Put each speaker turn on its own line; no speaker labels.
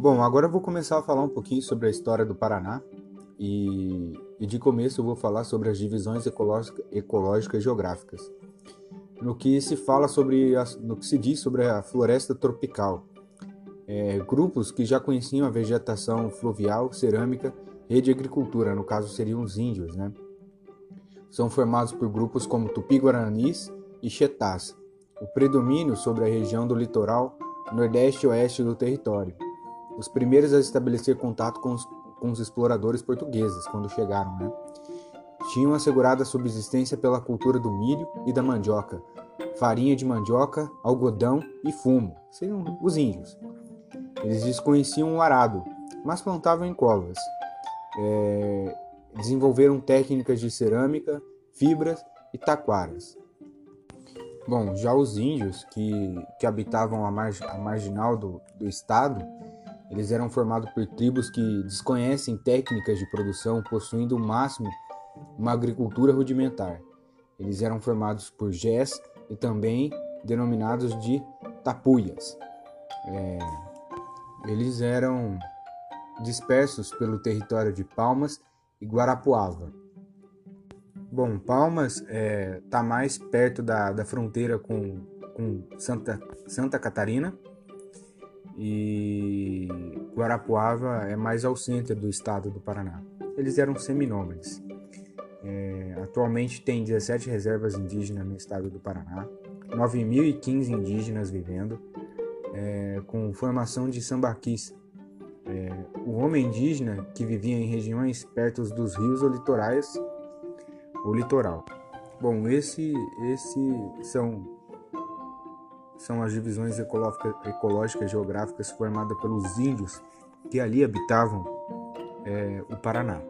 Bom, agora eu vou começar a falar um pouquinho sobre a história do Paraná e, e de começo eu vou falar sobre as divisões ecológica, ecológicas geográficas. No que se fala sobre, a, no que se diz sobre a floresta tropical, é, grupos que já conheciam a vegetação fluvial, cerâmica e de agricultura, no caso seriam os índios, né? São formados por grupos como Tupi-Guaranis e Chetás, o predomínio sobre a região do litoral nordeste e oeste do território. Os primeiros a estabelecer contato com os, com os exploradores portugueses quando chegaram, né? Tinham assegurado a subsistência pela cultura do milho e da mandioca, farinha de mandioca, algodão e fumo, seriam os índios. Eles desconheciam o arado, mas plantavam em covas. É, desenvolveram técnicas de cerâmica, fibras e taquaras. Bom, já os índios que, que habitavam a, a marginal do, do estado, eles eram formados por tribos que desconhecem técnicas de produção, possuindo o máximo uma agricultura rudimentar. Eles eram formados por gés e também denominados de tapuias. É, eles eram dispersos pelo território de Palmas e Guarapuava. Bom, Palmas está é, tá mais perto da, da fronteira com, com Santa, Santa Catarina e Guarapuava é mais ao centro do estado do Paraná. Eles eram seminômades. É, atualmente tem 17 reservas indígenas no estado do Paraná, 9.015 indígenas vivendo, é, com formação de sambaquis. É, o homem indígena que vivia em regiões perto dos rios ou litorais, ou litoral. Bom, esse, esse são são as divisões ecológicas geográficas formadas pelos índios que ali habitavam é, o Paraná.